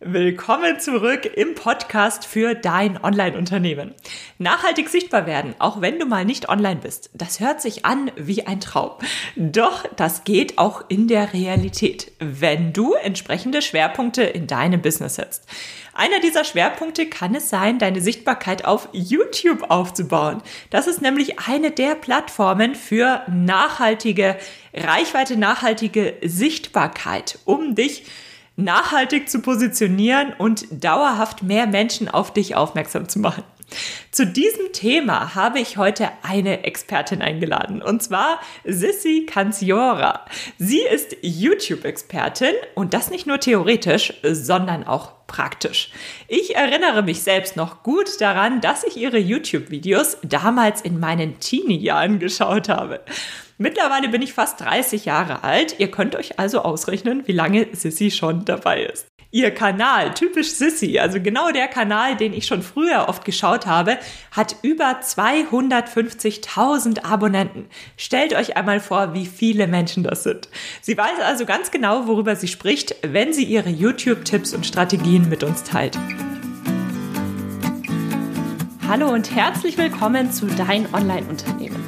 Willkommen zurück im Podcast für dein Online-Unternehmen. Nachhaltig sichtbar werden, auch wenn du mal nicht online bist, das hört sich an wie ein Traum. Doch das geht auch in der Realität, wenn du entsprechende Schwerpunkte in deinem Business setzt. Einer dieser Schwerpunkte kann es sein, deine Sichtbarkeit auf YouTube aufzubauen. Das ist nämlich eine der Plattformen für nachhaltige Reichweite, nachhaltige Sichtbarkeit, um dich nachhaltig zu positionieren und dauerhaft mehr Menschen auf dich aufmerksam zu machen. Zu diesem Thema habe ich heute eine Expertin eingeladen und zwar Sissy Canziora. Sie ist YouTube-Expertin und das nicht nur theoretisch, sondern auch praktisch. Ich erinnere mich selbst noch gut daran, dass ich ihre YouTube-Videos damals in meinen Teenie-Jahren geschaut habe. Mittlerweile bin ich fast 30 Jahre alt. Ihr könnt euch also ausrechnen, wie lange Sissy schon dabei ist. Ihr Kanal, typisch Sissy, also genau der Kanal, den ich schon früher oft geschaut habe, hat über 250.000 Abonnenten. Stellt euch einmal vor, wie viele Menschen das sind. Sie weiß also ganz genau, worüber sie spricht, wenn sie ihre YouTube-Tipps und Strategien mit uns teilt. Hallo und herzlich willkommen zu Dein Online-Unternehmen.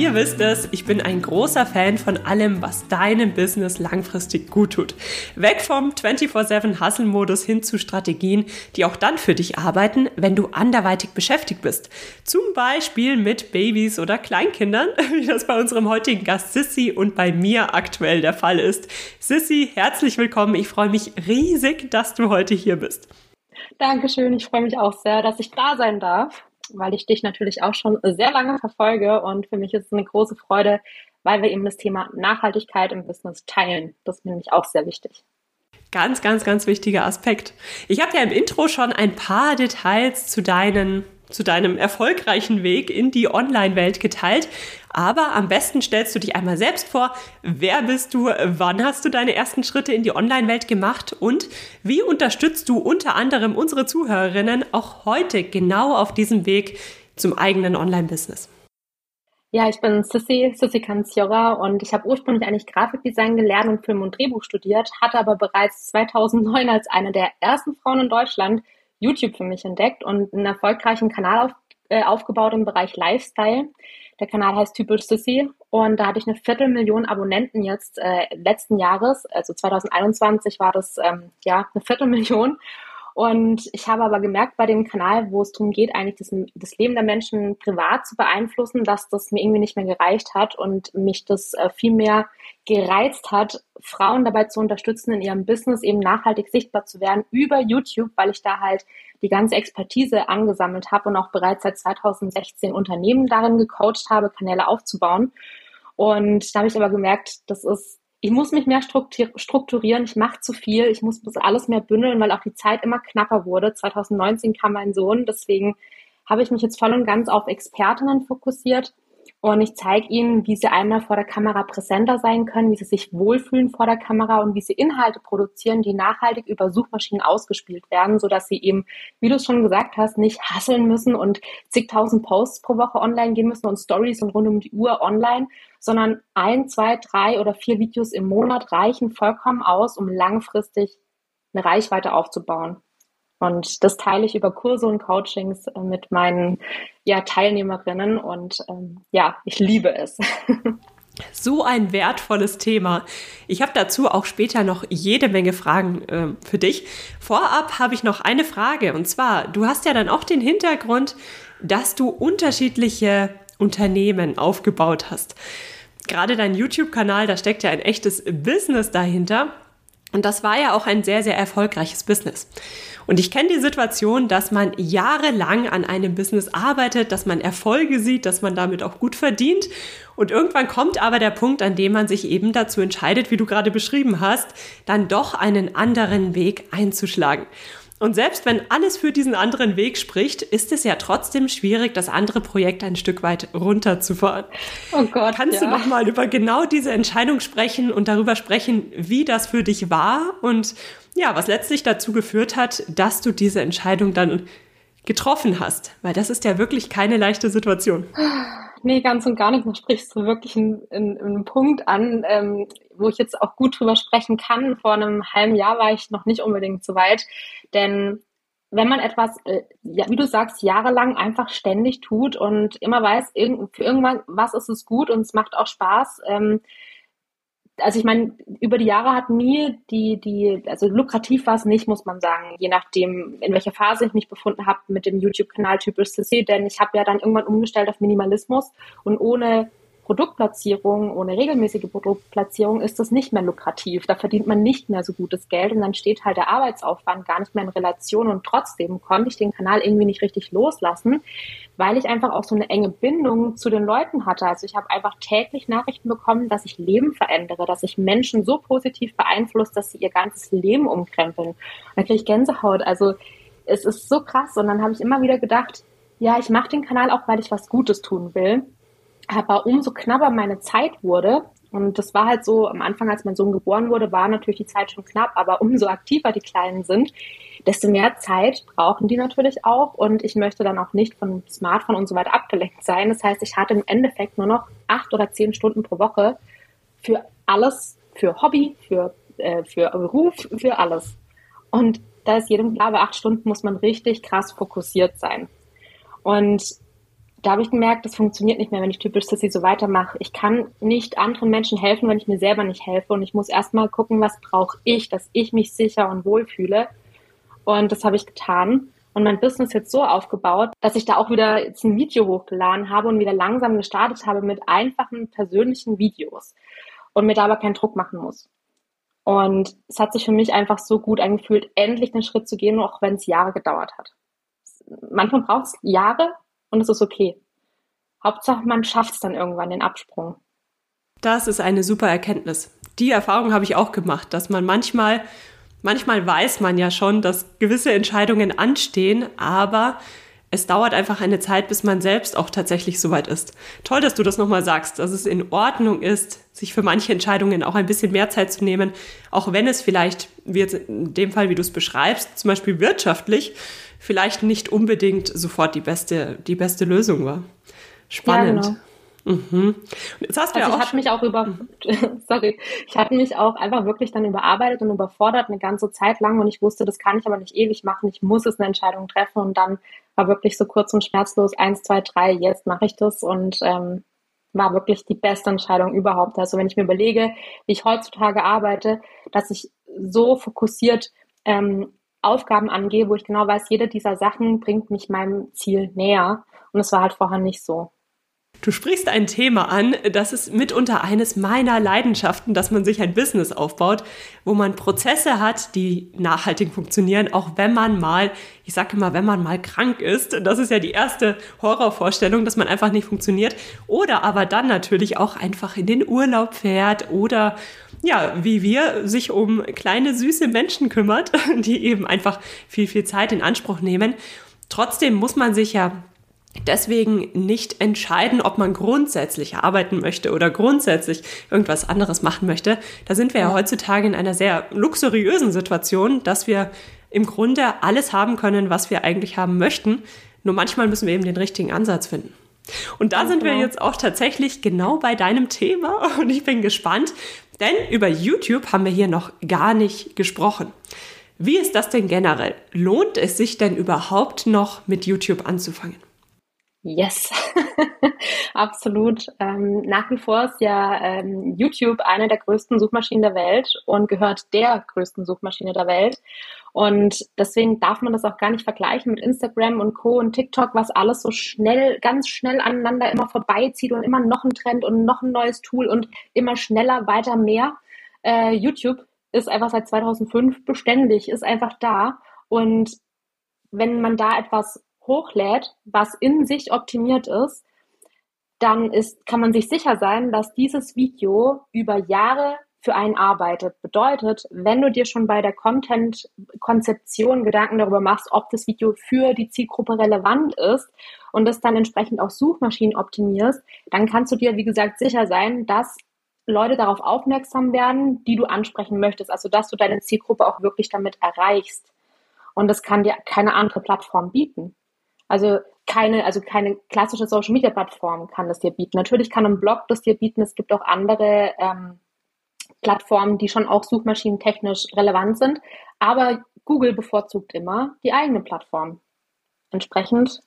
Ihr wisst es, ich bin ein großer Fan von allem, was deinem Business langfristig gut tut. Weg vom 24-7 Hustle-Modus hin zu Strategien, die auch dann für dich arbeiten, wenn du anderweitig beschäftigt bist. Zum Beispiel mit Babys oder Kleinkindern, wie das bei unserem heutigen Gast Sissy und bei mir aktuell der Fall ist. Sissy, herzlich willkommen. Ich freue mich riesig, dass du heute hier bist. Dankeschön. Ich freue mich auch sehr, dass ich da sein darf weil ich dich natürlich auch schon sehr lange verfolge und für mich ist es eine große Freude, weil wir eben das Thema Nachhaltigkeit im Business teilen. Das ist nämlich auch sehr wichtig. Ganz, ganz, ganz wichtiger Aspekt. Ich habe ja im Intro schon ein paar Details zu deinen zu deinem erfolgreichen Weg in die Online-Welt geteilt. Aber am besten stellst du dich einmal selbst vor. Wer bist du? Wann hast du deine ersten Schritte in die Online-Welt gemacht? Und wie unterstützt du unter anderem unsere Zuhörerinnen auch heute genau auf diesem Weg zum eigenen Online-Business? Ja, ich bin Sissy, Sissy Kanziora und ich habe ursprünglich eigentlich Grafikdesign gelernt und Film und Drehbuch studiert, hatte aber bereits 2009 als eine der ersten Frauen in Deutschland YouTube für mich entdeckt und einen erfolgreichen Kanal auf, äh, aufgebaut im Bereich Lifestyle. Der Kanal heißt typisch Sissy und da hatte ich eine Viertelmillion Abonnenten jetzt äh, letzten Jahres, also 2021 war das ähm, ja eine Viertelmillion und ich habe aber gemerkt bei dem Kanal, wo es darum geht, eigentlich das, das, Leben der Menschen privat zu beeinflussen, dass das mir irgendwie nicht mehr gereicht hat und mich das äh, viel mehr gereizt hat, Frauen dabei zu unterstützen, in ihrem Business eben nachhaltig sichtbar zu werden über YouTube, weil ich da halt die ganze Expertise angesammelt habe und auch bereits seit 2016 Unternehmen darin gecoacht habe, Kanäle aufzubauen. Und da habe ich aber gemerkt, das ist ich muss mich mehr strukturieren, ich mache zu viel, ich muss alles mehr bündeln, weil auch die Zeit immer knapper wurde. 2019 kam mein Sohn, deswegen habe ich mich jetzt voll und ganz auf Expertinnen fokussiert und ich zeige ihnen, wie sie einmal vor der Kamera präsenter sein können, wie sie sich wohlfühlen vor der Kamera und wie sie Inhalte produzieren, die nachhaltig über Suchmaschinen ausgespielt werden, sodass sie eben, wie du es schon gesagt hast, nicht hasseln müssen und zigtausend Posts pro Woche online gehen müssen und Stories und rund um die Uhr online, sondern ein, zwei, drei oder vier Videos im Monat reichen vollkommen aus, um langfristig eine Reichweite aufzubauen. Und das teile ich über Kurse und Coachings äh, mit meinen ja, Teilnehmerinnen und ähm, ja, ich liebe es. So ein wertvolles Thema. Ich habe dazu auch später noch jede Menge Fragen äh, für dich. Vorab habe ich noch eine Frage und zwar, du hast ja dann auch den Hintergrund, dass du unterschiedliche Unternehmen aufgebaut hast. Gerade dein YouTube-Kanal, da steckt ja ein echtes Business dahinter. Und das war ja auch ein sehr, sehr erfolgreiches Business. Und ich kenne die Situation, dass man jahrelang an einem Business arbeitet, dass man Erfolge sieht, dass man damit auch gut verdient. Und irgendwann kommt aber der Punkt, an dem man sich eben dazu entscheidet, wie du gerade beschrieben hast, dann doch einen anderen Weg einzuschlagen. Und selbst wenn alles für diesen anderen Weg spricht, ist es ja trotzdem schwierig, das andere Projekt ein Stück weit runterzufahren. Oh Gott. Kannst ja. du noch mal über genau diese Entscheidung sprechen und darüber sprechen, wie das für dich war und ja, was letztlich dazu geführt hat, dass du diese Entscheidung dann getroffen hast? Weil das ist ja wirklich keine leichte Situation. Nee, ganz und gar nicht. Da sprichst du wirklich einen, einen, Punkt an, ähm, wo ich jetzt auch gut drüber sprechen kann. Vor einem halben Jahr war ich noch nicht unbedingt so weit. Denn wenn man etwas, äh, wie du sagst, jahrelang einfach ständig tut und immer weiß, für irgendwann was ist es gut und es macht auch Spaß, ähm, also ich meine, über die Jahre hat mir die, die, also lukrativ war es nicht, muss man sagen, je nachdem, in welcher Phase ich mich befunden habe mit dem YouTube-Kanal typisch CC, denn ich habe ja dann irgendwann umgestellt auf Minimalismus und ohne Produktplatzierung, ohne regelmäßige Produktplatzierung ist das nicht mehr lukrativ. Da verdient man nicht mehr so gutes Geld und dann steht halt der Arbeitsaufwand gar nicht mehr in Relation und trotzdem konnte ich den Kanal irgendwie nicht richtig loslassen, weil ich einfach auch so eine enge Bindung zu den Leuten hatte. Also ich habe einfach täglich Nachrichten bekommen, dass ich Leben verändere, dass ich Menschen so positiv beeinflusst, dass sie ihr ganzes Leben umkrempeln. Da kriege ich Gänsehaut. Also es ist so krass und dann habe ich immer wieder gedacht, ja, ich mache den Kanal auch, weil ich was Gutes tun will aber umso knapper meine Zeit wurde, und das war halt so, am Anfang, als mein Sohn geboren wurde, war natürlich die Zeit schon knapp, aber umso aktiver die Kleinen sind, desto mehr Zeit brauchen die natürlich auch. Und ich möchte dann auch nicht von Smartphone und so weiter abgelenkt sein. Das heißt, ich hatte im Endeffekt nur noch acht oder zehn Stunden pro Woche für alles, für Hobby, für, äh, für Beruf, für alles. Und da ist jedem klar, bei acht Stunden muss man richtig krass fokussiert sein. Und da habe ich gemerkt, das funktioniert nicht mehr, wenn ich typisch Sissy so weitermache. Ich kann nicht anderen Menschen helfen, wenn ich mir selber nicht helfe. Und ich muss erstmal gucken, was brauche ich, dass ich mich sicher und wohl fühle. Und das habe ich getan. Und mein Business jetzt so aufgebaut, dass ich da auch wieder jetzt ein Video hochgeladen habe und wieder langsam gestartet habe mit einfachen persönlichen Videos. Und mir da aber keinen Druck machen muss. Und es hat sich für mich einfach so gut angefühlt, endlich den Schritt zu gehen, auch wenn es Jahre gedauert hat. Manchmal braucht es Jahre, und es ist okay. Hauptsache, man schafft es dann irgendwann, den Absprung. Das ist eine super Erkenntnis. Die Erfahrung habe ich auch gemacht, dass man manchmal, manchmal weiß man ja schon, dass gewisse Entscheidungen anstehen, aber es dauert einfach eine Zeit, bis man selbst auch tatsächlich soweit ist. Toll, dass du das nochmal sagst, dass es in Ordnung ist, sich für manche Entscheidungen auch ein bisschen mehr Zeit zu nehmen, auch wenn es vielleicht, wie jetzt in dem Fall, wie du es beschreibst, zum Beispiel wirtschaftlich, vielleicht nicht unbedingt sofort die beste, die beste Lösung war. Spannend. Ja, genau. Mhm. Jetzt hast du also ja ich hatte mich auch über, sorry, ich hatte mich auch einfach wirklich dann überarbeitet und überfordert eine ganze Zeit lang und ich wusste, das kann ich aber nicht ewig machen. Ich muss es eine Entscheidung treffen und dann war wirklich so kurz und schmerzlos eins, zwei, drei, jetzt mache ich das und ähm, war wirklich die beste Entscheidung überhaupt. Also wenn ich mir überlege, wie ich heutzutage arbeite, dass ich so fokussiert ähm, Aufgaben angehe, wo ich genau weiß, jede dieser Sachen bringt mich meinem Ziel näher. Und es war halt vorher nicht so. Du sprichst ein Thema an, das ist mitunter eines meiner Leidenschaften, dass man sich ein Business aufbaut, wo man Prozesse hat, die nachhaltig funktionieren, auch wenn man mal, ich sage immer, wenn man mal krank ist. Das ist ja die erste Horrorvorstellung, dass man einfach nicht funktioniert. Oder aber dann natürlich auch einfach in den Urlaub fährt oder ja, wie wir sich um kleine süße Menschen kümmert, die eben einfach viel, viel Zeit in Anspruch nehmen. Trotzdem muss man sich ja deswegen nicht entscheiden, ob man grundsätzlich arbeiten möchte oder grundsätzlich irgendwas anderes machen möchte. Da sind wir ja heutzutage in einer sehr luxuriösen Situation, dass wir im Grunde alles haben können, was wir eigentlich haben möchten. Nur manchmal müssen wir eben den richtigen Ansatz finden. Und da sind wir genau. jetzt auch tatsächlich genau bei deinem Thema und ich bin gespannt, denn über YouTube haben wir hier noch gar nicht gesprochen. Wie ist das denn generell? Lohnt es sich denn überhaupt noch mit YouTube anzufangen? Yes, absolut. Ähm, nach wie vor ist ja ähm, YouTube eine der größten Suchmaschinen der Welt und gehört der größten Suchmaschine der Welt. Und deswegen darf man das auch gar nicht vergleichen mit Instagram und Co. und TikTok, was alles so schnell, ganz schnell aneinander immer vorbeizieht und immer noch ein Trend und noch ein neues Tool und immer schneller, weiter, mehr. Äh, YouTube ist einfach seit 2005 beständig, ist einfach da. Und wenn man da etwas hochlädt, was in sich optimiert ist, dann ist, kann man sich sicher sein, dass dieses Video über Jahre für einen arbeitet. Bedeutet, wenn du dir schon bei der Content-Konzeption Gedanken darüber machst, ob das Video für die Zielgruppe relevant ist und das dann entsprechend auch Suchmaschinen optimierst, dann kannst du dir, wie gesagt, sicher sein, dass Leute darauf aufmerksam werden, die du ansprechen möchtest. Also, dass du deine Zielgruppe auch wirklich damit erreichst. Und das kann dir keine andere Plattform bieten. Also keine, also keine klassische Social Media Plattform kann das dir bieten. Natürlich kann ein Blog das dir bieten. Es gibt auch andere ähm, Plattformen, die schon auch suchmaschinentechnisch relevant sind. Aber Google bevorzugt immer die eigene Plattform. Entsprechend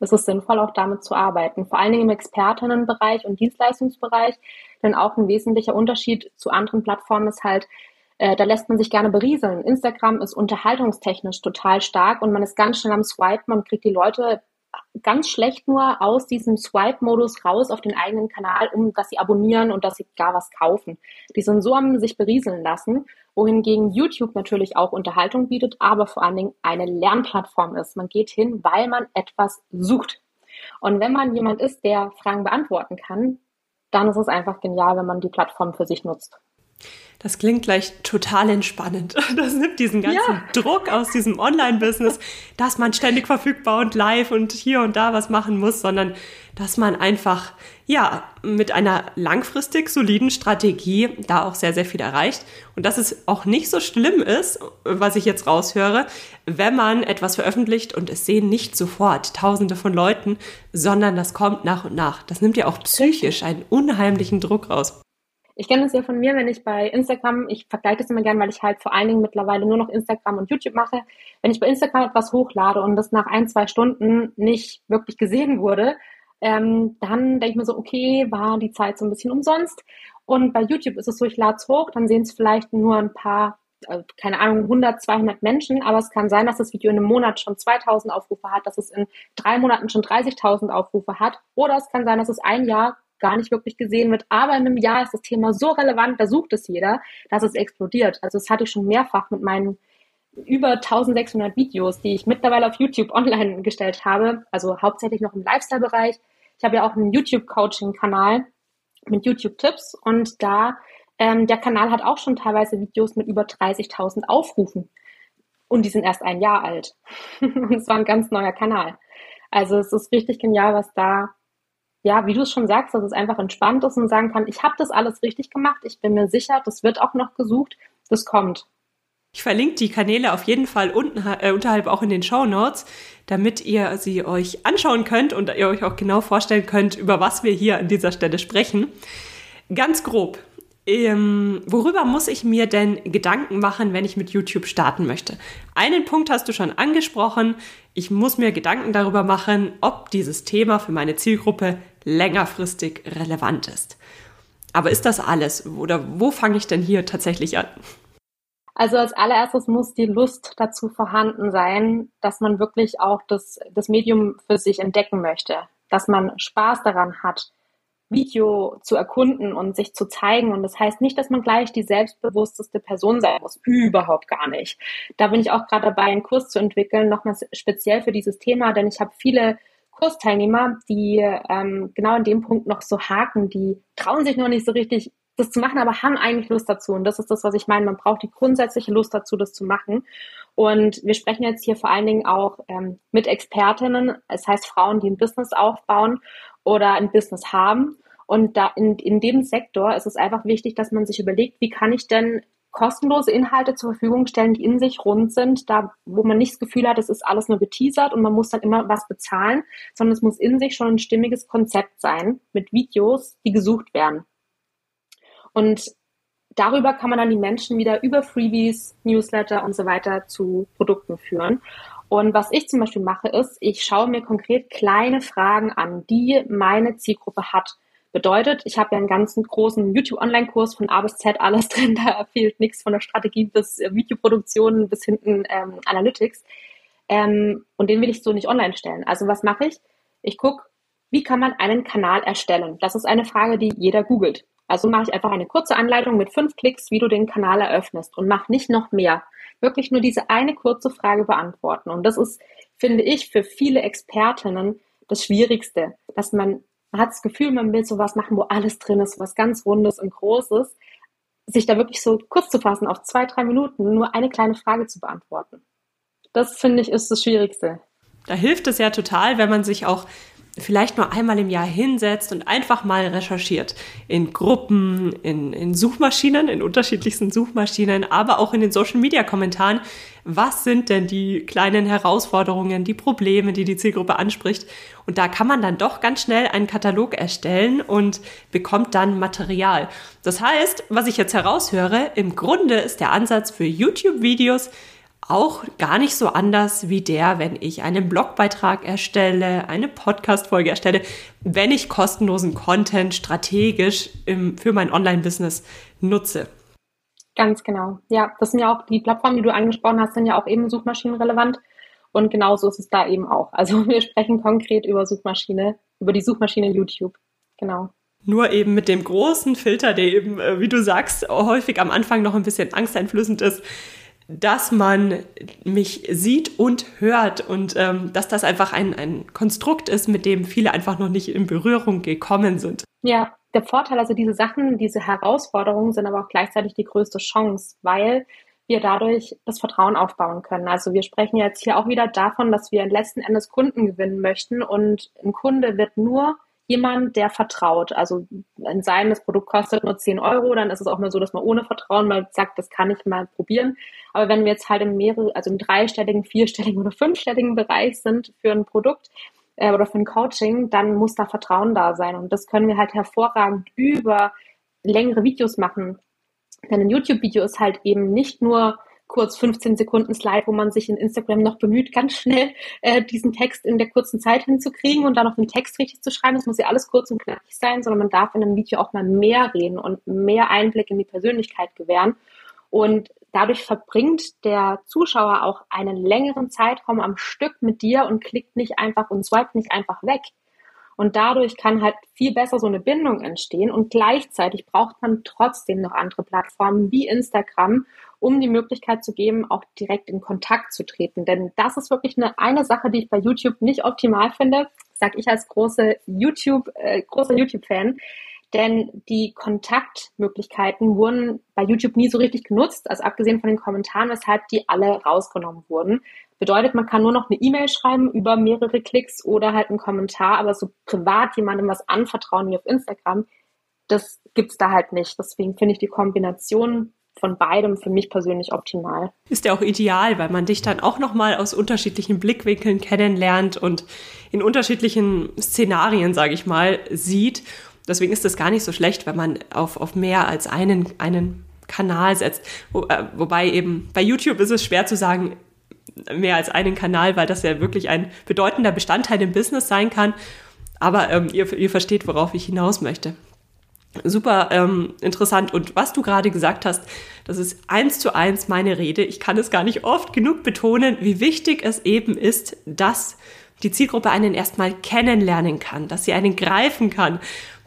ist es sinnvoll, auch damit zu arbeiten. Vor allen Dingen im Expertinnenbereich und Dienstleistungsbereich. Denn auch ein wesentlicher Unterschied zu anderen Plattformen ist halt, äh, da lässt man sich gerne berieseln. Instagram ist unterhaltungstechnisch total stark und man ist ganz schnell am Swipen und kriegt die Leute ganz schlecht nur aus diesem Swipe-Modus raus auf den eigenen Kanal, um dass sie abonnieren und dass sie gar was kaufen. Die sind so am sich berieseln lassen, wohingegen YouTube natürlich auch Unterhaltung bietet, aber vor allen Dingen eine Lernplattform ist. Man geht hin, weil man etwas sucht. Und wenn man jemand ist, der Fragen beantworten kann, dann ist es einfach genial, wenn man die Plattform für sich nutzt. Das klingt gleich total entspannend. Das nimmt diesen ganzen ja. Druck aus diesem Online-Business, dass man ständig verfügbar und live und hier und da was machen muss, sondern dass man einfach, ja, mit einer langfristig soliden Strategie da auch sehr, sehr viel erreicht. Und dass es auch nicht so schlimm ist, was ich jetzt raushöre, wenn man etwas veröffentlicht und es sehen nicht sofort Tausende von Leuten, sondern das kommt nach und nach. Das nimmt ja auch psychisch einen unheimlichen Druck raus. Ich kenne das ja von mir, wenn ich bei Instagram, ich vergleiche das immer gerne, weil ich halt vor allen Dingen mittlerweile nur noch Instagram und YouTube mache. Wenn ich bei Instagram etwas hochlade und das nach ein, zwei Stunden nicht wirklich gesehen wurde, ähm, dann denke ich mir so, okay, war die Zeit so ein bisschen umsonst. Und bei YouTube ist es so, ich lade es hoch, dann sehen es vielleicht nur ein paar, äh, keine Ahnung, 100, 200 Menschen, aber es kann sein, dass das Video in einem Monat schon 2000 Aufrufe hat, dass es in drei Monaten schon 30.000 Aufrufe hat, oder es kann sein, dass es ein Jahr gar nicht wirklich gesehen wird. Aber in einem Jahr ist das Thema so relevant, da sucht es jeder, dass es explodiert. Also das hatte ich schon mehrfach mit meinen über 1600 Videos, die ich mittlerweile auf YouTube online gestellt habe, also hauptsächlich noch im Lifestyle-Bereich. Ich habe ja auch einen YouTube-Coaching-Kanal mit YouTube-Tipps und da, ähm, der Kanal hat auch schon teilweise Videos mit über 30.000 Aufrufen. Und die sind erst ein Jahr alt. und es war ein ganz neuer Kanal. Also es ist richtig genial, was da ja, wie du es schon sagst, dass es einfach entspannt ist und sagen kann, ich habe das alles richtig gemacht, ich bin mir sicher, das wird auch noch gesucht, das kommt. Ich verlinke die Kanäle auf jeden Fall unten, äh, unterhalb auch in den Show Notes, damit ihr sie euch anschauen könnt und ihr euch auch genau vorstellen könnt, über was wir hier an dieser Stelle sprechen. Ganz grob. Ähm, worüber muss ich mir denn Gedanken machen, wenn ich mit YouTube starten möchte? Einen Punkt hast du schon angesprochen. Ich muss mir Gedanken darüber machen, ob dieses Thema für meine Zielgruppe längerfristig relevant ist. Aber ist das alles? Oder wo fange ich denn hier tatsächlich an? Also als allererstes muss die Lust dazu vorhanden sein, dass man wirklich auch das, das Medium für sich entdecken möchte, dass man Spaß daran hat, Video zu erkunden und sich zu zeigen. Und das heißt nicht, dass man gleich die selbstbewussteste Person sein muss. Überhaupt gar nicht. Da bin ich auch gerade dabei, einen Kurs zu entwickeln, nochmal speziell für dieses Thema, denn ich habe viele Kursteilnehmer, die ähm, genau an dem Punkt noch so haken, die trauen sich noch nicht so richtig, das zu machen, aber haben eigentlich Lust dazu. Und das ist das, was ich meine. Man braucht die grundsätzliche Lust dazu, das zu machen. Und wir sprechen jetzt hier vor allen Dingen auch ähm, mit Expertinnen, das heißt Frauen, die ein Business aufbauen oder ein Business haben. Und da in, in dem Sektor ist es einfach wichtig, dass man sich überlegt, wie kann ich denn kostenlose Inhalte zur Verfügung stellen, die in sich rund sind, da wo man nicht das Gefühl hat, es ist alles nur geteasert und man muss dann immer was bezahlen, sondern es muss in sich schon ein stimmiges Konzept sein mit Videos, die gesucht werden. Und darüber kann man dann die Menschen wieder über Freebies, Newsletter und so weiter zu Produkten führen. Und was ich zum Beispiel mache, ist, ich schaue mir konkret kleine Fragen an, die meine Zielgruppe hat. Bedeutet, ich habe ja einen ganzen großen YouTube-Online-Kurs von A bis Z alles drin, da fehlt nichts von der Strategie bis äh, Videoproduktion bis hinten ähm, Analytics. Ähm, und den will ich so nicht online stellen. Also was mache ich? Ich gucke, wie kann man einen Kanal erstellen? Das ist eine Frage, die jeder googelt. Also mache ich einfach eine kurze Anleitung mit fünf Klicks, wie du den Kanal eröffnest und mach nicht noch mehr. Wirklich nur diese eine kurze Frage beantworten. Und das ist, finde ich, für viele Expertinnen das Schwierigste, dass man, man hat das Gefühl, man will sowas machen, wo alles drin ist, was ganz Rundes und Großes, sich da wirklich so kurz zu fassen, auf zwei, drei Minuten nur eine kleine Frage zu beantworten. Das finde ich ist das Schwierigste. Da hilft es ja total, wenn man sich auch vielleicht nur einmal im Jahr hinsetzt und einfach mal recherchiert. In Gruppen, in, in Suchmaschinen, in unterschiedlichsten Suchmaschinen, aber auch in den Social-Media-Kommentaren. Was sind denn die kleinen Herausforderungen, die Probleme, die die Zielgruppe anspricht? Und da kann man dann doch ganz schnell einen Katalog erstellen und bekommt dann Material. Das heißt, was ich jetzt heraushöre, im Grunde ist der Ansatz für YouTube-Videos auch gar nicht so anders wie der, wenn ich einen Blogbeitrag erstelle, eine Podcast-Folge erstelle, wenn ich kostenlosen Content strategisch im, für mein Online-Business nutze. Ganz genau. Ja, das sind ja auch die Plattformen, die du angesprochen hast, sind ja auch eben suchmaschinenrelevant. Und genauso ist es da eben auch. Also wir sprechen konkret über Suchmaschine, über die Suchmaschine YouTube. Genau. Nur eben mit dem großen Filter, der eben, äh, wie du sagst, häufig am Anfang noch ein bisschen angsteinflößend ist dass man mich sieht und hört und ähm, dass das einfach ein, ein Konstrukt ist, mit dem viele einfach noch nicht in Berührung gekommen sind. Ja, der Vorteil, also diese Sachen, diese Herausforderungen sind aber auch gleichzeitig die größte Chance, weil wir dadurch das Vertrauen aufbauen können. Also wir sprechen jetzt hier auch wieder davon, dass wir letzten Endes Kunden gewinnen möchten und ein Kunde wird nur jemand, der vertraut. Also ein sein, das Produkt kostet nur 10 Euro, dann ist es auch mal so, dass man ohne Vertrauen mal sagt, das kann ich mal probieren. Aber wenn wir jetzt halt im mehrere, also im dreistelligen, vierstelligen oder fünfstelligen Bereich sind für ein Produkt äh, oder für ein Coaching, dann muss da Vertrauen da sein. Und das können wir halt hervorragend über längere Videos machen. Denn ein YouTube-Video ist halt eben nicht nur kurz 15 Sekunden Slide, wo man sich in Instagram noch bemüht, ganz schnell äh, diesen Text in der kurzen Zeit hinzukriegen und dann noch den Text richtig zu schreiben. Das muss ja alles kurz und knackig sein, sondern man darf in einem Video auch mal mehr reden und mehr Einblick in die Persönlichkeit gewähren. Und dadurch verbringt der Zuschauer auch einen längeren Zeitraum am Stück mit dir und klickt nicht einfach und swipet nicht einfach weg. Und dadurch kann halt viel besser so eine Bindung entstehen. Und gleichzeitig braucht man trotzdem noch andere Plattformen wie Instagram, um die Möglichkeit zu geben, auch direkt in Kontakt zu treten. Denn das ist wirklich eine, eine Sache, die ich bei YouTube nicht optimal finde, sag ich als große YouTube, äh, großer YouTube-Fan. Denn die Kontaktmöglichkeiten wurden bei YouTube nie so richtig genutzt, also abgesehen von den Kommentaren, weshalb die alle rausgenommen wurden. Bedeutet, man kann nur noch eine E-Mail schreiben über mehrere Klicks oder halt einen Kommentar, aber so privat jemandem was anvertrauen wie auf Instagram, das gibt's da halt nicht. Deswegen finde ich die Kombination von beidem für mich persönlich optimal. Ist ja auch ideal, weil man dich dann auch nochmal aus unterschiedlichen Blickwinkeln kennenlernt und in unterschiedlichen Szenarien, sage ich mal, sieht. Deswegen ist es gar nicht so schlecht, wenn man auf, auf mehr als einen, einen Kanal setzt. Wo, äh, wobei eben bei YouTube ist es schwer zu sagen, mehr als einen Kanal, weil das ja wirklich ein bedeutender Bestandteil im Business sein kann. Aber ähm, ihr, ihr versteht, worauf ich hinaus möchte. Super ähm, interessant. Und was du gerade gesagt hast, das ist eins zu eins meine Rede. Ich kann es gar nicht oft genug betonen, wie wichtig es eben ist, dass die Zielgruppe einen erstmal kennenlernen kann, dass sie einen greifen kann,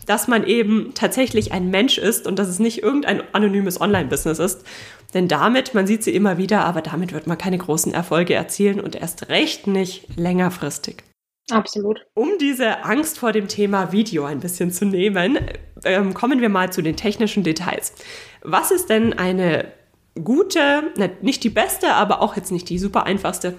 dass man eben tatsächlich ein Mensch ist und dass es nicht irgendein anonymes Online-Business ist. Denn damit, man sieht sie immer wieder, aber damit wird man keine großen Erfolge erzielen und erst recht nicht längerfristig. Absolut. Um diese Angst vor dem Thema Video ein bisschen zu nehmen, ähm, kommen wir mal zu den technischen Details. Was ist denn eine gute, nicht die beste, aber auch jetzt nicht die super einfachste,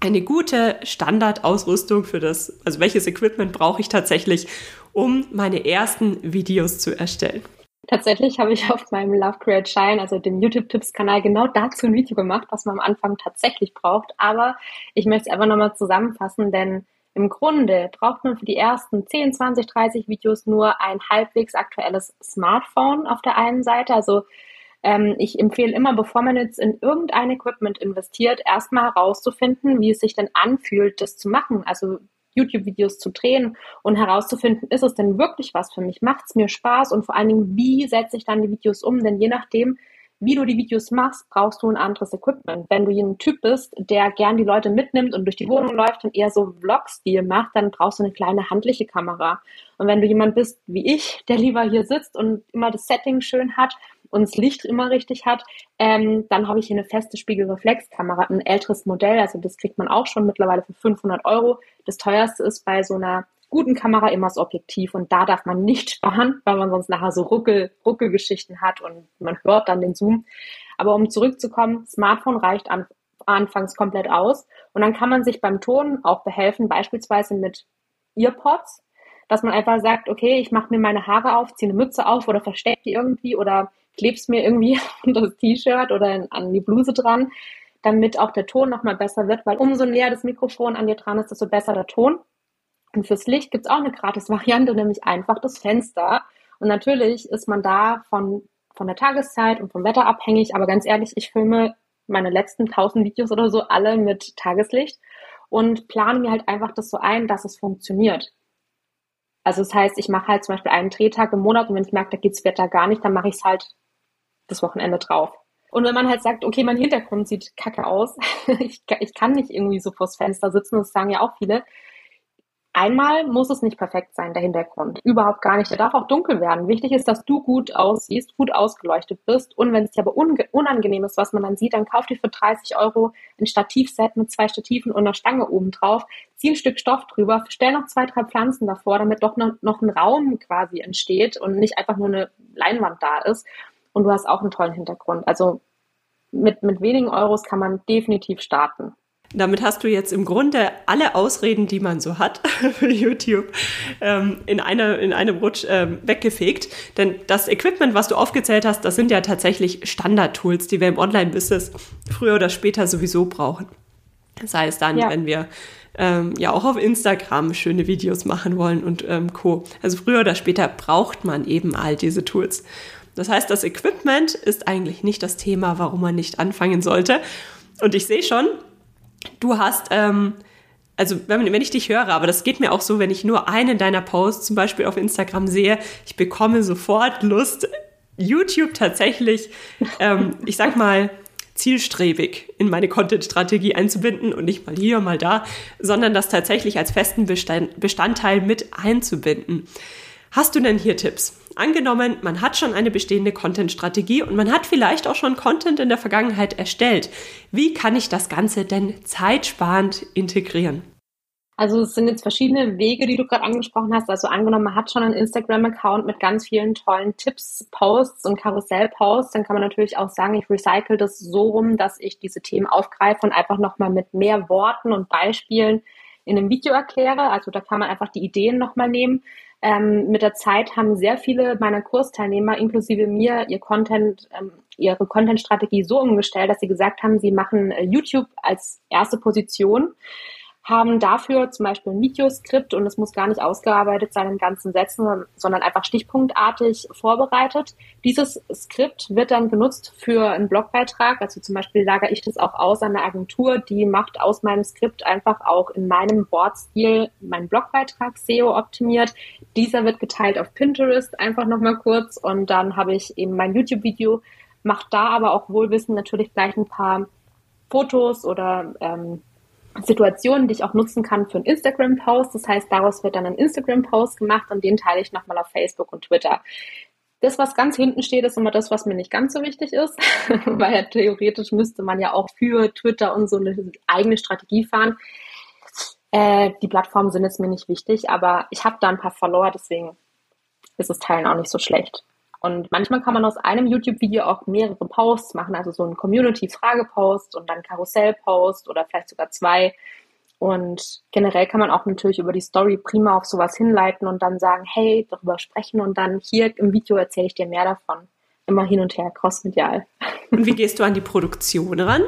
eine gute Standardausrüstung für das, also welches Equipment brauche ich tatsächlich, um meine ersten Videos zu erstellen? Tatsächlich habe ich auf meinem Love Create Shine, also dem YouTube-Tipps-Kanal, genau dazu ein Video gemacht, was man am Anfang tatsächlich braucht. Aber ich möchte es einfach nochmal zusammenfassen, denn im Grunde braucht man für die ersten 10, 20, 30 Videos nur ein halbwegs aktuelles Smartphone auf der einen Seite. Also ähm, ich empfehle immer, bevor man jetzt in irgendein Equipment investiert, erstmal herauszufinden, wie es sich denn anfühlt, das zu machen. Also YouTube-Videos zu drehen und herauszufinden, ist es denn wirklich was für mich? Macht es mir Spaß? Und vor allen Dingen, wie setze ich dann die Videos um? Denn je nachdem, wie du die Videos machst, brauchst du ein anderes Equipment. Wenn du ein Typ bist, der gern die Leute mitnimmt und durch die Wohnung läuft und eher so Vlog-Stil macht, dann brauchst du eine kleine handliche Kamera. Und wenn du jemand bist wie ich, der lieber hier sitzt und immer das Setting schön hat und das Licht immer richtig hat, ähm, dann habe ich hier eine feste Spiegelreflexkamera, ein älteres Modell, also das kriegt man auch schon mittlerweile für 500 Euro. Das teuerste ist bei so einer guten Kamera immer das Objektiv und da darf man nicht sparen, weil man sonst nachher so Ruckel, Ruckelgeschichten hat und man hört dann den Zoom. Aber um zurückzukommen, Smartphone reicht an, anfangs komplett aus und dann kann man sich beim Ton auch behelfen, beispielsweise mit Earpods, dass man einfach sagt, okay, ich mache mir meine Haare auf, ziehe eine Mütze auf oder verstecke die irgendwie oder kleb's mir irgendwie unter das T-Shirt oder an die Bluse dran, damit auch der Ton nochmal besser wird, weil umso näher das Mikrofon an dir dran ist, desto besser der Ton. Und fürs Licht gibt's auch eine Gratis-Variante, nämlich einfach das Fenster. Und natürlich ist man da von, von der Tageszeit und vom Wetter abhängig, aber ganz ehrlich, ich filme meine letzten tausend Videos oder so alle mit Tageslicht und plane mir halt einfach das so ein, dass es funktioniert. Also das heißt, ich mache halt zum Beispiel einen Drehtag im Monat und wenn ich merke, da geht's Wetter gar nicht, dann mache ich es halt das Wochenende drauf. Und wenn man halt sagt, okay, mein Hintergrund sieht kacke aus, ich, ich kann nicht irgendwie so vors Fenster sitzen, das sagen ja auch viele, Einmal muss es nicht perfekt sein, der Hintergrund. Überhaupt gar nicht. Der darf auch dunkel werden. Wichtig ist, dass du gut aussiehst, gut ausgeleuchtet bist. Und wenn es dir aber unangenehm ist, was man dann sieht, dann kauf dir für 30 Euro ein Stativset mit zwei Stativen und einer Stange oben drauf. Zieh ein Stück Stoff drüber, stell noch zwei, drei Pflanzen davor, damit doch noch, noch ein Raum quasi entsteht und nicht einfach nur eine Leinwand da ist. Und du hast auch einen tollen Hintergrund. Also mit, mit wenigen Euros kann man definitiv starten. Damit hast du jetzt im Grunde alle Ausreden, die man so hat für YouTube, ähm, in, eine, in einem Rutsch ähm, weggefegt. Denn das Equipment, was du aufgezählt hast, das sind ja tatsächlich Standard-Tools, die wir im Online-Business früher oder später sowieso brauchen. Sei es dann, ja. wenn wir ähm, ja auch auf Instagram schöne Videos machen wollen und ähm, Co. Also früher oder später braucht man eben all diese Tools. Das heißt, das Equipment ist eigentlich nicht das Thema, warum man nicht anfangen sollte. Und ich sehe schon, du hast, ähm, also wenn, wenn ich dich höre, aber das geht mir auch so, wenn ich nur einen deiner Posts zum Beispiel auf Instagram sehe, ich bekomme sofort Lust, YouTube tatsächlich, ähm, ich sag mal, zielstrebig in meine Content-Strategie einzubinden und nicht mal hier, mal da, sondern das tatsächlich als festen Bestandteil mit einzubinden. Hast du denn hier Tipps? Angenommen, man hat schon eine bestehende Content-Strategie und man hat vielleicht auch schon Content in der Vergangenheit erstellt. Wie kann ich das Ganze denn zeitsparend integrieren? Also es sind jetzt verschiedene Wege, die du gerade angesprochen hast. Also angenommen, man hat schon einen Instagram-Account mit ganz vielen tollen Tipps, Posts und Karussell-Posts, dann kann man natürlich auch sagen, ich recycle das so rum, dass ich diese Themen aufgreife und einfach nochmal mit mehr Worten und Beispielen in einem Video erkläre. Also da kann man einfach die Ideen nochmal nehmen. Ähm, mit der Zeit haben sehr viele meiner Kursteilnehmer, inklusive mir, ihr Content, ähm, ihre Content-Strategie so umgestellt, dass sie gesagt haben, sie machen äh, YouTube als erste Position haben dafür zum Beispiel ein Videoskript und es muss gar nicht ausgearbeitet sein in ganzen Sätzen, sondern einfach stichpunktartig vorbereitet. Dieses Skript wird dann genutzt für einen Blogbeitrag. Also zum Beispiel lagere ich das auch aus an eine Agentur, die macht aus meinem Skript einfach auch in meinem Wortstil meinen Blogbeitrag SEO optimiert. Dieser wird geteilt auf Pinterest einfach nochmal kurz und dann habe ich eben mein YouTube-Video, macht da aber auch wohlwissend natürlich gleich ein paar Fotos oder ähm, Situationen, die ich auch nutzen kann für einen Instagram-Post. Das heißt, daraus wird dann ein Instagram-Post gemacht und den teile ich nochmal auf Facebook und Twitter. Das, was ganz hinten steht, ist immer das, was mir nicht ganz so wichtig ist, weil theoretisch müsste man ja auch für Twitter und so eine eigene Strategie fahren. Äh, die Plattformen sind jetzt mir nicht wichtig, aber ich habe da ein paar Follower, deswegen ist das Teilen auch nicht so schlecht. Und manchmal kann man aus einem YouTube-Video auch mehrere Posts machen, also so einen Community-Frage-Post und dann Karussell-Post oder vielleicht sogar zwei. Und generell kann man auch natürlich über die Story prima auf sowas hinleiten und dann sagen, hey, darüber sprechen und dann hier im Video erzähle ich dir mehr davon. Immer hin und her, crossmedial. Und wie gehst du an die Produktion ran?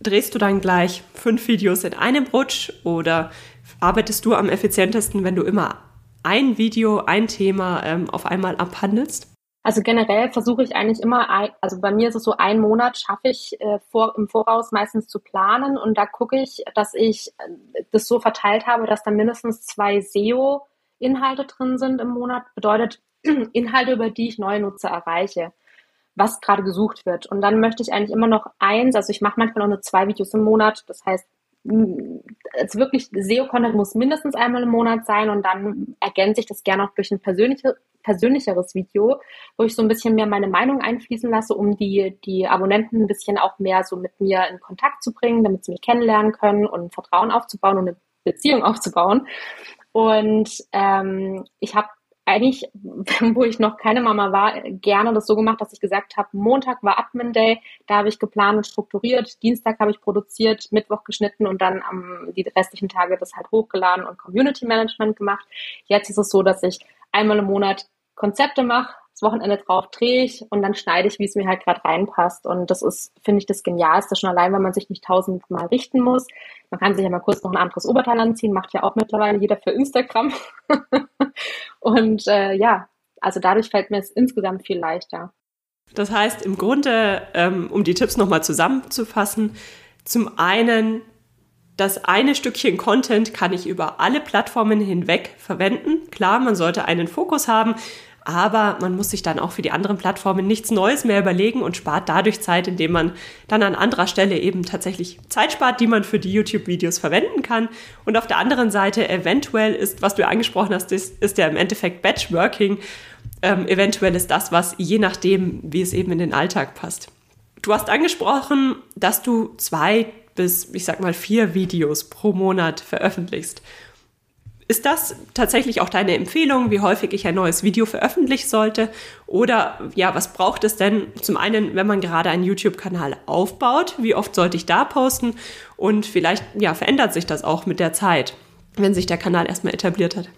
Drehst du dann gleich fünf Videos in einem Rutsch oder arbeitest du am effizientesten, wenn du immer ein Video, ein Thema ähm, auf einmal abhandelst? Also generell versuche ich eigentlich immer, also bei mir ist es so, ein Monat schaffe ich äh, vor, im Voraus meistens zu planen und da gucke ich, dass ich äh, das so verteilt habe, dass da mindestens zwei SEO-Inhalte drin sind im Monat. Bedeutet Inhalte, über die ich neue Nutzer erreiche. was gerade gesucht wird. Und dann möchte ich eigentlich immer noch eins, also ich mache manchmal auch nur zwei Videos im Monat. Das heißt, es wirklich SEO-Content muss mindestens einmal im Monat sein und dann ergänze ich das gerne auch durch ein persönliche, persönlicheres Video, wo ich so ein bisschen mehr meine Meinung einfließen lasse, um die, die Abonnenten ein bisschen auch mehr so mit mir in Kontakt zu bringen, damit sie mich kennenlernen können und Vertrauen aufzubauen und eine Beziehung aufzubauen. Und ähm, ich habe eigentlich, wo ich noch keine Mama war, gerne das so gemacht, dass ich gesagt habe, Montag war Admin Day, da habe ich geplant und strukturiert, Dienstag habe ich produziert, Mittwoch geschnitten und dann am die restlichen Tage das halt hochgeladen und Community Management gemacht. Jetzt ist es so, dass ich einmal im Monat Konzepte mache, Wochenende drauf drehe ich und dann schneide ich, wie es mir halt gerade reinpasst. Und das ist, finde ich, das Genialste, schon allein, weil man sich nicht tausendmal richten muss. Man kann sich ja mal kurz noch ein anderes Oberteil anziehen, macht ja auch mittlerweile jeder für Instagram. und äh, ja, also dadurch fällt mir es insgesamt viel leichter. Das heißt, im Grunde, ähm, um die Tipps nochmal zusammenzufassen, zum einen das eine Stückchen Content kann ich über alle Plattformen hinweg verwenden. Klar, man sollte einen Fokus haben, aber man muss sich dann auch für die anderen Plattformen nichts Neues mehr überlegen und spart dadurch Zeit, indem man dann an anderer Stelle eben tatsächlich Zeit spart, die man für die YouTube-Videos verwenden kann. Und auf der anderen Seite eventuell ist, was du angesprochen hast, ist, ist ja im Endeffekt Batchworking. Ähm, eventuell ist das, was je nachdem, wie es eben in den Alltag passt. Du hast angesprochen, dass du zwei bis, ich sag mal, vier Videos pro Monat veröffentlichst. Ist das tatsächlich auch deine Empfehlung, wie häufig ich ein neues Video veröffentlichen sollte? Oder ja, was braucht es denn zum einen, wenn man gerade einen YouTube-Kanal aufbaut? Wie oft sollte ich da posten? Und vielleicht ja, verändert sich das auch mit der Zeit, wenn sich der Kanal erstmal etabliert hat.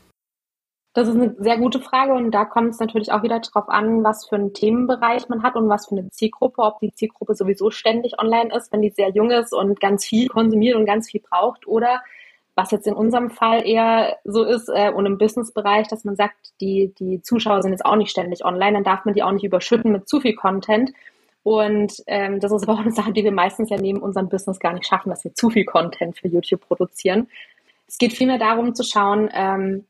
Das ist eine sehr gute Frage und da kommt es natürlich auch wieder darauf an, was für einen Themenbereich man hat und was für eine Zielgruppe, ob die Zielgruppe sowieso ständig online ist, wenn die sehr jung ist und ganz viel konsumiert und ganz viel braucht oder was jetzt in unserem Fall eher so ist äh, und im Businessbereich, dass man sagt, die, die Zuschauer sind jetzt auch nicht ständig online, dann darf man die auch nicht überschütten mit zu viel Content. Und ähm, das ist aber auch eine Sache, die wir meistens ja neben unserem Business gar nicht schaffen, dass wir zu viel Content für YouTube produzieren. Es geht vielmehr darum zu schauen, ähm,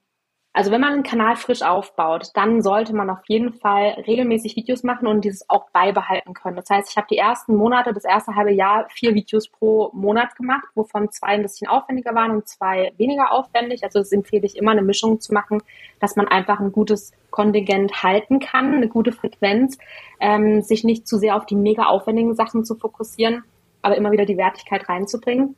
also wenn man einen Kanal frisch aufbaut, dann sollte man auf jeden Fall regelmäßig Videos machen und dieses auch beibehalten können. Das heißt, ich habe die ersten Monate, das erste halbe Jahr vier Videos pro Monat gemacht, wovon zwei ein bisschen aufwendiger waren und zwei weniger aufwendig. Also es empfehle ich immer, eine Mischung zu machen, dass man einfach ein gutes Kontingent halten kann, eine gute Frequenz, ähm, sich nicht zu sehr auf die mega aufwendigen Sachen zu fokussieren, aber immer wieder die Wertigkeit reinzubringen.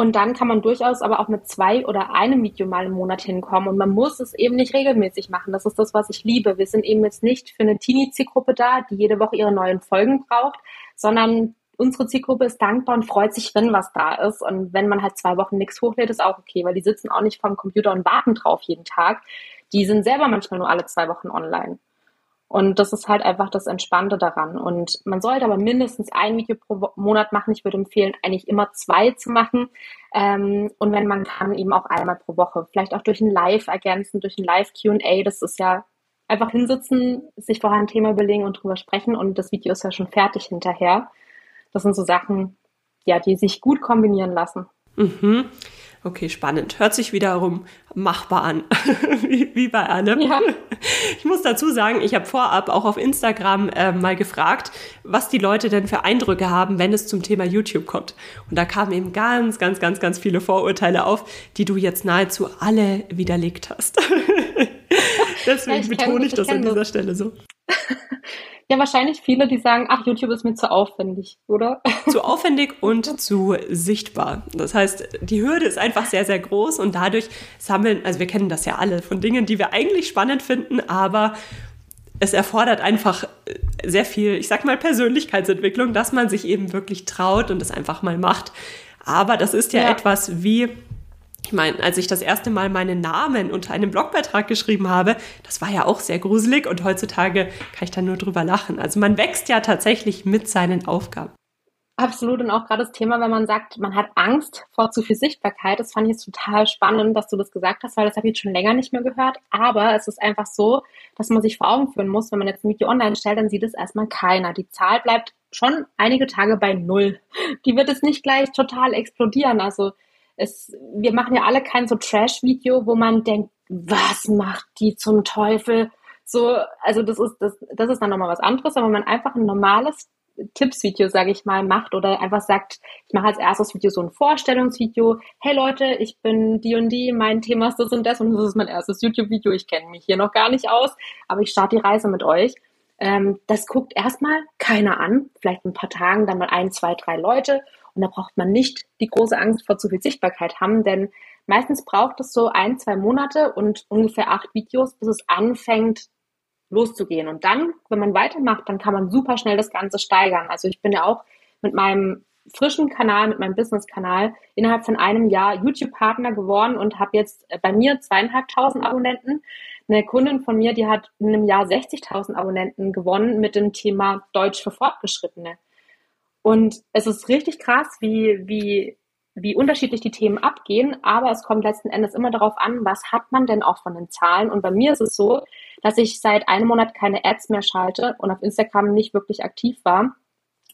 Und dann kann man durchaus aber auch mit zwei oder einem Video mal im Monat hinkommen. Und man muss es eben nicht regelmäßig machen. Das ist das, was ich liebe. Wir sind eben jetzt nicht für eine Teenie-Zielgruppe da, die jede Woche ihre neuen Folgen braucht, sondern unsere Zielgruppe ist dankbar und freut sich, wenn was da ist. Und wenn man halt zwei Wochen nichts hochlädt, ist auch okay, weil die sitzen auch nicht vorm Computer und warten drauf jeden Tag. Die sind selber manchmal nur alle zwei Wochen online. Und das ist halt einfach das Entspannte daran. Und man sollte aber mindestens ein Video pro Monat machen. Ich würde empfehlen, eigentlich immer zwei zu machen. Ähm, und wenn man kann, eben auch einmal pro Woche. Vielleicht auch durch ein Live ergänzen, durch ein Live-QA. Das ist ja einfach hinsitzen, sich vorher ein Thema überlegen und drüber sprechen. Und das Video ist ja schon fertig hinterher. Das sind so Sachen, ja, die sich gut kombinieren lassen. Mhm. Okay, spannend. Hört sich wiederum machbar an, wie, wie, bei allem. Ja. Ich muss dazu sagen, ich habe vorab auch auf Instagram äh, mal gefragt, was die Leute denn für Eindrücke haben, wenn es zum Thema YouTube kommt. Und da kamen eben ganz, ganz, ganz, ganz viele Vorurteile auf, die du jetzt nahezu alle widerlegt hast. Deswegen ja, betone ich das an dieser Stelle so. Ja, wahrscheinlich viele, die sagen, ach, YouTube ist mir zu aufwendig, oder? Zu aufwendig und zu sichtbar. Das heißt, die Hürde ist einfach sehr, sehr groß und dadurch sammeln, also wir kennen das ja alle von Dingen, die wir eigentlich spannend finden, aber es erfordert einfach sehr viel, ich sag mal, Persönlichkeitsentwicklung, dass man sich eben wirklich traut und es einfach mal macht. Aber das ist ja, ja. etwas wie ich meine, als ich das erste Mal meinen Namen unter einem Blogbeitrag geschrieben habe, das war ja auch sehr gruselig und heutzutage kann ich da nur drüber lachen. Also man wächst ja tatsächlich mit seinen Aufgaben. Absolut und auch gerade das Thema, wenn man sagt, man hat Angst vor zu viel Sichtbarkeit, das fand ich jetzt total spannend, dass du das gesagt hast, weil das habe ich jetzt schon länger nicht mehr gehört. Aber es ist einfach so, dass man sich vor Augen führen muss, wenn man jetzt ein Video online stellt, dann sieht es erstmal keiner. Die Zahl bleibt schon einige Tage bei Null. Die wird es nicht gleich total explodieren. Also es, wir machen ja alle kein so Trash-Video, wo man denkt, was macht die zum Teufel? so, also das ist, das, das ist dann nochmal was anderes, aber wenn man einfach ein normales Tippsvideo, sage ich mal, macht oder einfach sagt, ich mache als erstes Video so ein Vorstellungsvideo. Hey Leute, ich bin die und die, mein Thema ist das und das und das ist mein erstes YouTube-Video. Ich kenne mich hier noch gar nicht aus, aber ich starte die Reise mit euch. Ähm, das guckt erstmal keiner an, vielleicht ein paar Tagen dann mal ein, zwei, drei Leute und da braucht man nicht die große Angst vor zu viel Sichtbarkeit haben, denn meistens braucht es so ein, zwei Monate und ungefähr acht Videos, bis es anfängt loszugehen. Und dann, wenn man weitermacht, dann kann man super schnell das Ganze steigern. Also ich bin ja auch mit meinem frischen Kanal, mit meinem Business-Kanal innerhalb von einem Jahr YouTube-Partner geworden und habe jetzt bei mir zweieinhalbtausend Abonnenten. Eine Kundin von mir, die hat in einem Jahr 60.000 Abonnenten gewonnen mit dem Thema Deutsch für Fortgeschrittene. Und es ist richtig krass, wie, wie wie unterschiedlich die Themen abgehen, aber es kommt letzten Endes immer darauf an, was hat man denn auch von den Zahlen. Und bei mir ist es so, dass ich seit einem Monat keine Ads mehr schalte und auf Instagram nicht wirklich aktiv war.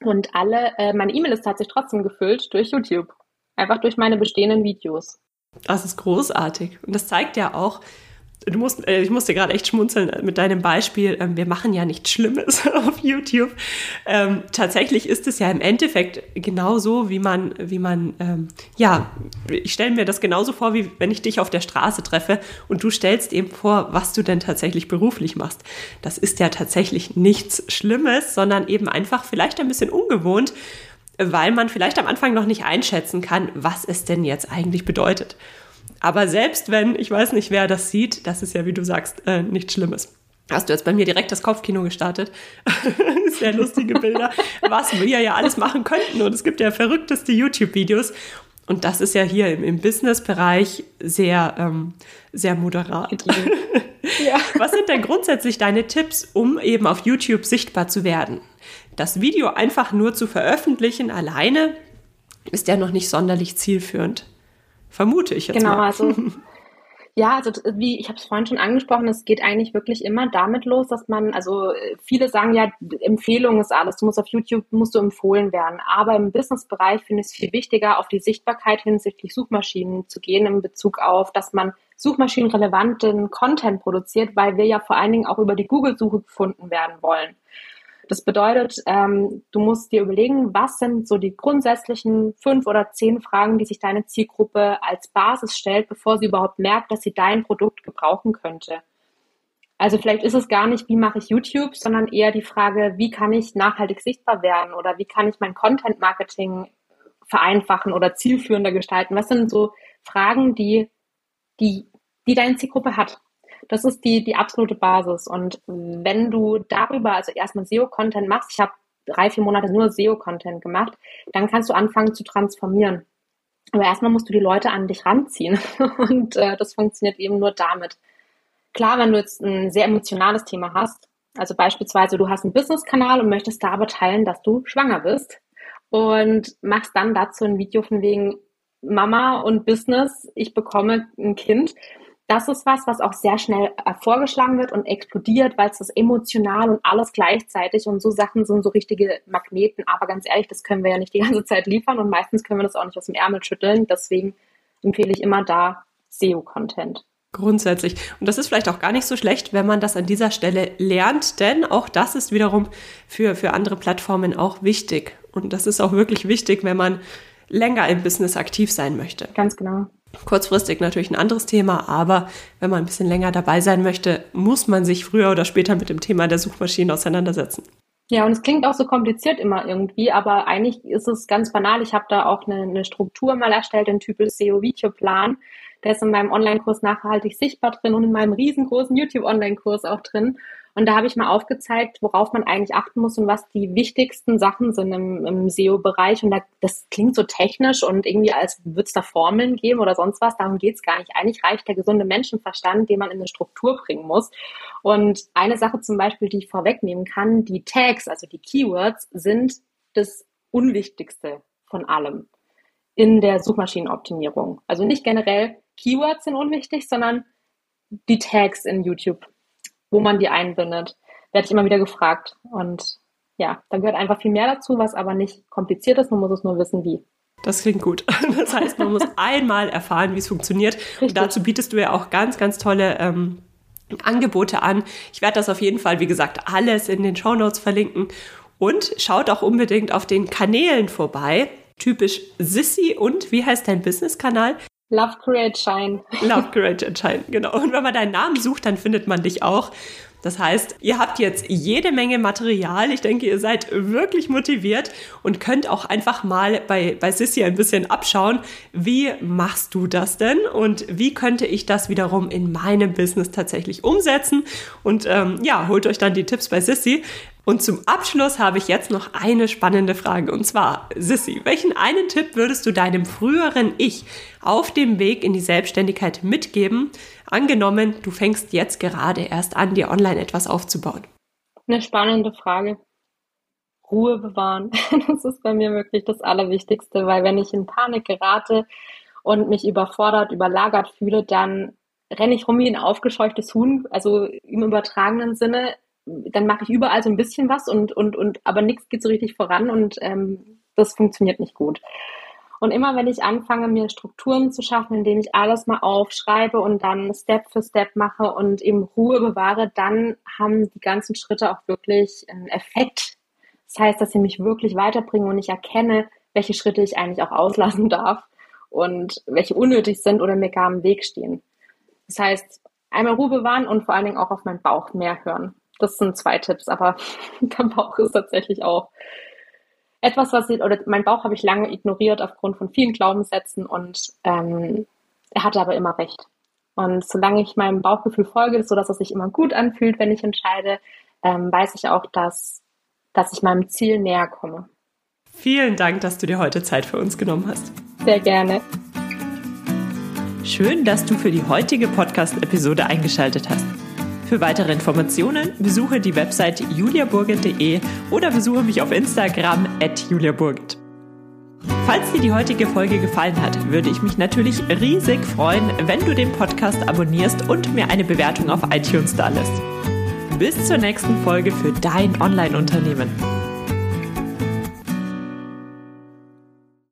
Und alle, äh, meine E-Mail-Liste hat sich trotzdem gefüllt durch YouTube. Einfach durch meine bestehenden Videos. Das ist großartig. Und das zeigt ja auch, du musst, äh, ich musste gerade echt schmunzeln mit deinem Beispiel. Ähm, wir machen ja nichts Schlimmes auf YouTube. Ähm, tatsächlich ist es ja im Endeffekt genauso, wie man, wie man, ähm, ja, ich stelle mir das genauso vor, wie wenn ich dich auf der Straße treffe und du stellst eben vor, was du denn tatsächlich beruflich machst. Das ist ja tatsächlich nichts Schlimmes, sondern eben einfach vielleicht ein bisschen ungewohnt, weil man vielleicht am Anfang noch nicht einschätzen kann, was es denn jetzt eigentlich bedeutet. Aber selbst wenn, ich weiß nicht, wer das sieht, das ist ja, wie du sagst, äh, nichts Schlimmes. Hast du jetzt bei mir direkt das Kopfkino gestartet? Sehr lustige Bilder, was wir ja alles machen könnten. Und es gibt ja verrückteste YouTube-Videos. Und das ist ja hier im, im Business-Bereich sehr, ähm, sehr moderat. Ja. Was sind denn grundsätzlich deine Tipps, um eben auf YouTube sichtbar zu werden? Das Video einfach nur zu veröffentlichen alleine ist ja noch nicht sonderlich zielführend. Vermute ich jetzt genau, mal. also ja, also wie ich habe es vorhin schon angesprochen, es geht eigentlich wirklich immer damit los, dass man, also viele sagen ja, Empfehlung ist alles. Du musst auf YouTube musst du empfohlen werden. Aber im Businessbereich finde ich es viel wichtiger, auf die Sichtbarkeit hinsichtlich Suchmaschinen zu gehen, in Bezug auf, dass man suchmaschinenrelevanten Content produziert, weil wir ja vor allen Dingen auch über die Google-Suche gefunden werden wollen. Das bedeutet, ähm, du musst dir überlegen, was sind so die grundsätzlichen fünf oder zehn Fragen, die sich deine Zielgruppe als Basis stellt, bevor sie überhaupt merkt, dass sie dein Produkt gebrauchen könnte. Also vielleicht ist es gar nicht, wie mache ich YouTube, sondern eher die Frage, wie kann ich nachhaltig sichtbar werden oder wie kann ich mein Content Marketing vereinfachen oder zielführender gestalten? Was sind so Fragen, die, die, die deine Zielgruppe hat? Das ist die, die absolute Basis. Und wenn du darüber, also erstmal SEO-Content machst, ich habe drei, vier Monate nur SEO-Content gemacht, dann kannst du anfangen zu transformieren. Aber erstmal musst du die Leute an dich ranziehen. Und äh, das funktioniert eben nur damit. Klar, wenn du jetzt ein sehr emotionales Thema hast, also beispielsweise du hast einen Business-Kanal und möchtest da aber teilen, dass du schwanger bist und machst dann dazu ein Video von wegen Mama und Business, ich bekomme ein Kind, das ist was, was auch sehr schnell vorgeschlagen wird und explodiert, weil es ist emotional und alles gleichzeitig und so Sachen sind so richtige Magneten. Aber ganz ehrlich, das können wir ja nicht die ganze Zeit liefern und meistens können wir das auch nicht aus dem Ärmel schütteln. Deswegen empfehle ich immer da SEO-Content. Grundsätzlich. Und das ist vielleicht auch gar nicht so schlecht, wenn man das an dieser Stelle lernt, denn auch das ist wiederum für, für andere Plattformen auch wichtig. Und das ist auch wirklich wichtig, wenn man länger im Business aktiv sein möchte. Ganz genau. Kurzfristig natürlich ein anderes Thema, aber wenn man ein bisschen länger dabei sein möchte, muss man sich früher oder später mit dem Thema der Suchmaschinen auseinandersetzen. Ja, und es klingt auch so kompliziert immer irgendwie, aber eigentlich ist es ganz banal. Ich habe da auch eine, eine Struktur mal erstellt, den Typel SEO-Video-Plan. Der ist in meinem Online-Kurs nachhaltig sichtbar drin und in meinem riesengroßen YouTube-Online-Kurs auch drin. Und da habe ich mal aufgezeigt, worauf man eigentlich achten muss und was die wichtigsten Sachen sind im, im SEO-Bereich. Und da, das klingt so technisch und irgendwie, als würde es da Formeln geben oder sonst was. Darum geht es gar nicht. Eigentlich reicht der gesunde Menschenverstand, den man in eine Struktur bringen muss. Und eine Sache zum Beispiel, die ich vorwegnehmen kann, die Tags, also die Keywords, sind das Unwichtigste von allem in der Suchmaschinenoptimierung. Also nicht generell Keywords sind unwichtig, sondern die Tags in YouTube wo man die einbindet, werde ich immer wieder gefragt. Und ja, da gehört einfach viel mehr dazu, was aber nicht kompliziert ist, man muss es nur wissen, wie. Das klingt gut. Das heißt, man muss einmal erfahren, wie es funktioniert. Richtig. Und dazu bietest du ja auch ganz, ganz tolle ähm, Angebote an. Ich werde das auf jeden Fall, wie gesagt, alles in den Show Notes verlinken. Und schaut auch unbedingt auf den Kanälen vorbei. Typisch Sissy und wie heißt dein Business-Kanal? Love Create Shine. Love Create Shine, genau. Und wenn man deinen Namen sucht, dann findet man dich auch. Das heißt, ihr habt jetzt jede Menge Material. Ich denke, ihr seid wirklich motiviert und könnt auch einfach mal bei, bei Sissy ein bisschen abschauen, wie machst du das denn und wie könnte ich das wiederum in meinem Business tatsächlich umsetzen. Und ähm, ja, holt euch dann die Tipps bei Sissy. Und zum Abschluss habe ich jetzt noch eine spannende Frage. Und zwar, Sissy, welchen einen Tipp würdest du deinem früheren Ich auf dem Weg in die Selbstständigkeit mitgeben? Angenommen, du fängst jetzt gerade erst an, dir online etwas aufzubauen. Eine spannende Frage. Ruhe bewahren. Das ist bei mir wirklich das Allerwichtigste, weil wenn ich in Panik gerate und mich überfordert, überlagert fühle, dann renne ich rum wie ein aufgescheuchtes Huhn, also im übertragenen Sinne dann mache ich überall so ein bisschen was und, und, und aber nichts geht so richtig voran und ähm, das funktioniert nicht gut. Und immer wenn ich anfange, mir Strukturen zu schaffen, indem ich alles mal aufschreibe und dann Step für Step mache und eben Ruhe bewahre, dann haben die ganzen Schritte auch wirklich einen Effekt. Das heißt, dass sie mich wirklich weiterbringen und ich erkenne, welche Schritte ich eigentlich auch auslassen darf und welche unnötig sind oder mir gar im Weg stehen. Das heißt, einmal Ruhe bewahren und vor allen Dingen auch auf meinen Bauch mehr hören. Das sind zwei Tipps, aber der Bauch ist tatsächlich auch etwas, was ich, oder mein Bauch habe ich lange ignoriert aufgrund von vielen Glaubenssätzen und ähm, er hatte aber immer recht. Und solange ich meinem Bauchgefühl folge, so dass es sich immer gut anfühlt, wenn ich entscheide, ähm, weiß ich auch, dass, dass ich meinem Ziel näher komme. Vielen Dank, dass du dir heute Zeit für uns genommen hast. Sehr gerne. Schön, dass du für die heutige Podcast-Episode eingeschaltet hast. Für weitere Informationen besuche die Website juliaburgit.de oder besuche mich auf Instagram at juliaburgit. Falls dir die heutige Folge gefallen hat, würde ich mich natürlich riesig freuen, wenn du den Podcast abonnierst und mir eine Bewertung auf iTunes da lässt. Bis zur nächsten Folge für dein Online-Unternehmen.